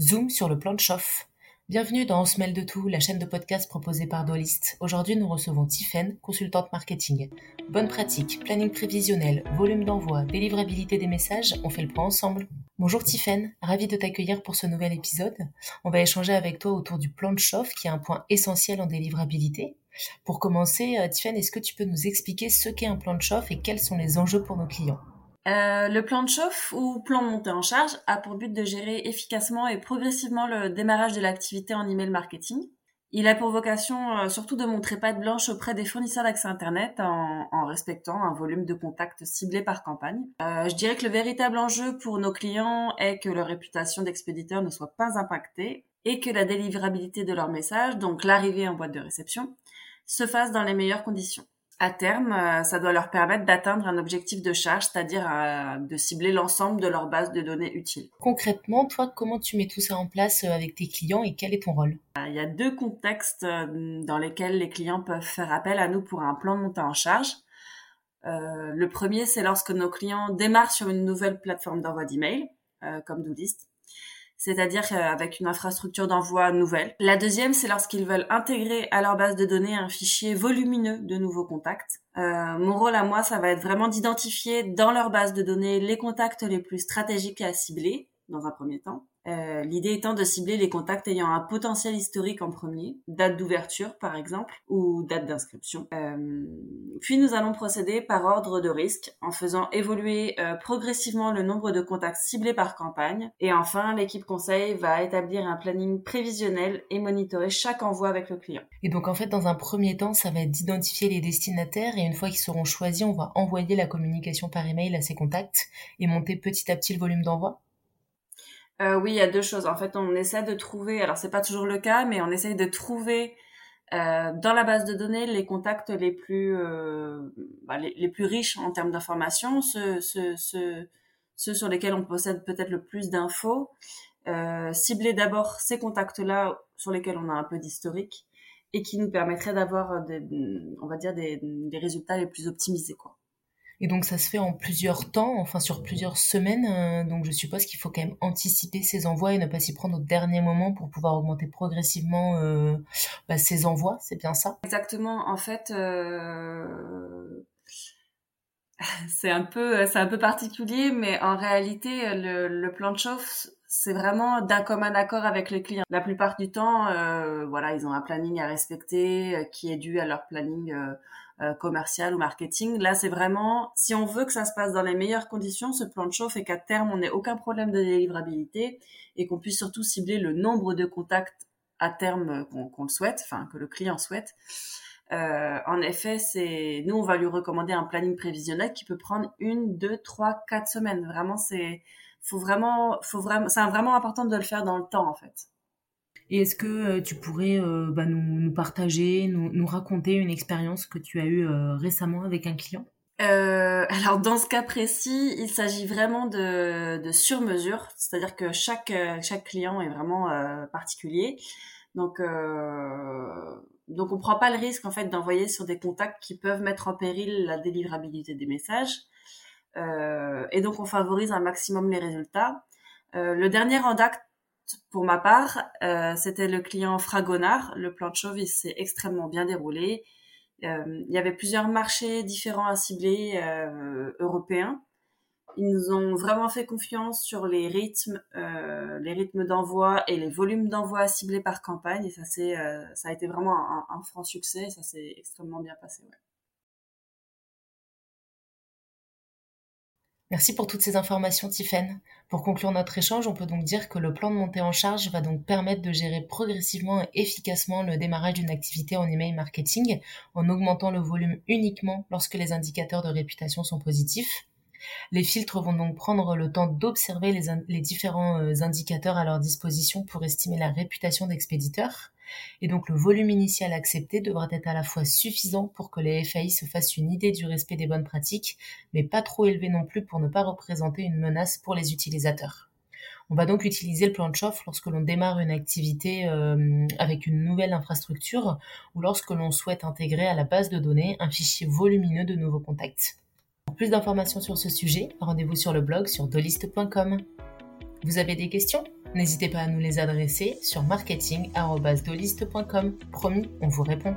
Zoom sur le plan de chauffe. Bienvenue dans On se de tout, la chaîne de podcast proposée par Dualist. Aujourd'hui, nous recevons Tiffaine, consultante marketing. Bonne pratique, planning prévisionnel, volume d'envoi, délivrabilité des messages, on fait le point ensemble. Bonjour Tiffaine, ravi de t'accueillir pour ce nouvel épisode. On va échanger avec toi autour du plan de chauffe qui est un point essentiel en délivrabilité. Pour commencer, euh, Tiffaine, est-ce que tu peux nous expliquer ce qu'est un plan de chauffe et quels sont les enjeux pour nos clients? Euh, le plan de chauffe ou plan monté en charge a pour but de gérer efficacement et progressivement le démarrage de l'activité en email marketing. Il a pour vocation euh, surtout de montrer patte blanche auprès des fournisseurs d'accès Internet en, respectant un volume de contacts ciblé par campagne. Euh, je dirais que le véritable enjeu pour nos clients est que leur réputation d'expéditeur ne soit pas impactée et que la délivrabilité de leur message, donc l'arrivée en boîte de réception, se fasse dans les meilleures conditions à terme, euh, ça doit leur permettre d'atteindre un objectif de charge, c'est-à-dire euh, de cibler l'ensemble de leur base de données utiles. Concrètement, toi, comment tu mets tout ça en place euh, avec tes clients et quel est ton rôle? Il y a deux contextes dans lesquels les clients peuvent faire appel à nous pour un plan de montée en charge. le premier, c'est lorsque nos clients démarrent sur une nouvelle plateforme d'envoi d'email, comme Doolist c'est-à-dire euh, avec une infrastructure d'envoi nouvelle. La deuxième, c'est lorsqu'ils veulent intégrer à leur base de données un fichier volumineux de nouveaux contacts. Euh, mon rôle à moi, ça va être vraiment d'identifier dans leur base de données les contacts les plus stratégiques à cibler dans un premier temps, euh, l'idée étant de cibler les contacts ayant un potentiel historique en premier, date d'ouverture par exemple, ou date d'inscription. Euh, puis nous allons procéder par ordre de risque en faisant évoluer euh, progressivement le nombre de contacts ciblés par campagne. Et enfin, l'équipe conseil va établir un planning prévisionnel et monitorer chaque envoi avec le client. Et donc en fait, dans un premier temps, ça va être d'identifier les destinataires et une fois qu'ils seront choisis, on va envoyer la communication par email à ces contacts et monter petit à petit le volume d'envoi euh, oui, il y a deux choses. En fait, on essaie de trouver, alors c'est pas toujours le cas, mais on essaie de trouver euh, dans la base de données les contacts les plus euh, bah, les, plus riches en termes d'informations, ceux, ceux, ceux, ceux, sur lesquels on possède peut-être le plus d'infos. Euh, cibler d'abord ces contacts-là sur lesquels on a un peu d'historique et qui nous permettraient d'avoir, on va dire, des, des résultats les plus optimisés, quoi. Et donc ça se fait en plusieurs temps, enfin sur plusieurs semaines. Euh, donc je suppose qu'il faut quand même anticiper ces envois et ne pas s'y prendre au dernier moment pour pouvoir augmenter progressivement euh, bah, ces envois. C'est bien ça? Exactement. En fait, euh... c'est un peu c'est un peu particulier, mais en réalité le, plan de chauffe c'est vraiment d'un commun accord avec les clients. La plupart du temps, euh, voilà, ils ont un planning à respecter qui est dû à leur planning commercial ou marketing. Là, c'est vraiment, si on veut que ça se passe dans les meilleures conditions, ce plan de chauffe et qu'à terme, on n'ait aucun problème de délivrabilité et qu'on puisse surtout cibler le nombre de contacts à terme qu'on le souhaite, enfin que le client souhaite. Euh, en effet, c'est nous, on va lui recommander un planning prévisionnel qui peut prendre une, deux, trois, quatre semaines. Vraiment, c'est faut vraiment, faut vraiment, c'est vraiment important de le faire dans le temps en fait. Et est-ce que euh, tu pourrais euh, bah, nous, partager, nous, raconter une expérience que tu as eue euh, récemment avec un client? Alors dans ce cas précis, il s'agit vraiment de, de sur-mesure, c'est-à-dire que chaque chaque client est vraiment particulier. Donc donc on prend pas le risque en fait d'envoyer sur des contacts qui peuvent mettre en péril la délivrabilité des messages. et donc on favorise un maximum les résultats. le dernier date pour ma part, euh, c'était le client Fragonard. Le plan de chauve, s'est extrêmement bien déroulé. Euh, il y avait plusieurs marchés différents à cibler euh, européens. Ils nous ont vraiment fait confiance sur les rythmes, les rythmes d'envoi et les volumes d'envoi ciblés par campagne. Et ça, c'est, ça a été vraiment un, franc succès. Ça s'est extrêmement bien passé. Ouais. Merci pour toutes ces informations, Tiffaine. Pour conclure notre échange, on peut donc dire que le plan de montée en charge va donc permettre de gérer progressivement et efficacement le démarrage d'une activité en email marketing en augmentant le volume uniquement lorsque les indicateurs de réputation sont positifs. Les filtres vont donc prendre le temps d'observer les, différents euh, indicateurs à leur disposition pour estimer la réputation d'expéditeur. Et donc le volume initial accepté devra être à la fois suffisant pour que les FAI se fassent une idée du respect des bonnes pratiques, mais pas trop élevé non plus pour ne pas représenter une menace pour les utilisateurs. On va donc utiliser le plan de chauffe lorsque l'on démarre une activité euh, avec une nouvelle infrastructure ou lorsque l'on souhaite intégrer à la base de données un fichier volumineux de nouveaux contacts. Pour plus d'informations sur ce sujet, rendez-vous sur le blog sur doliste.com. Vous avez des questions? N'hésitez pas à nous les adresser sur marketing.doliste.com. Promis, on vous répond.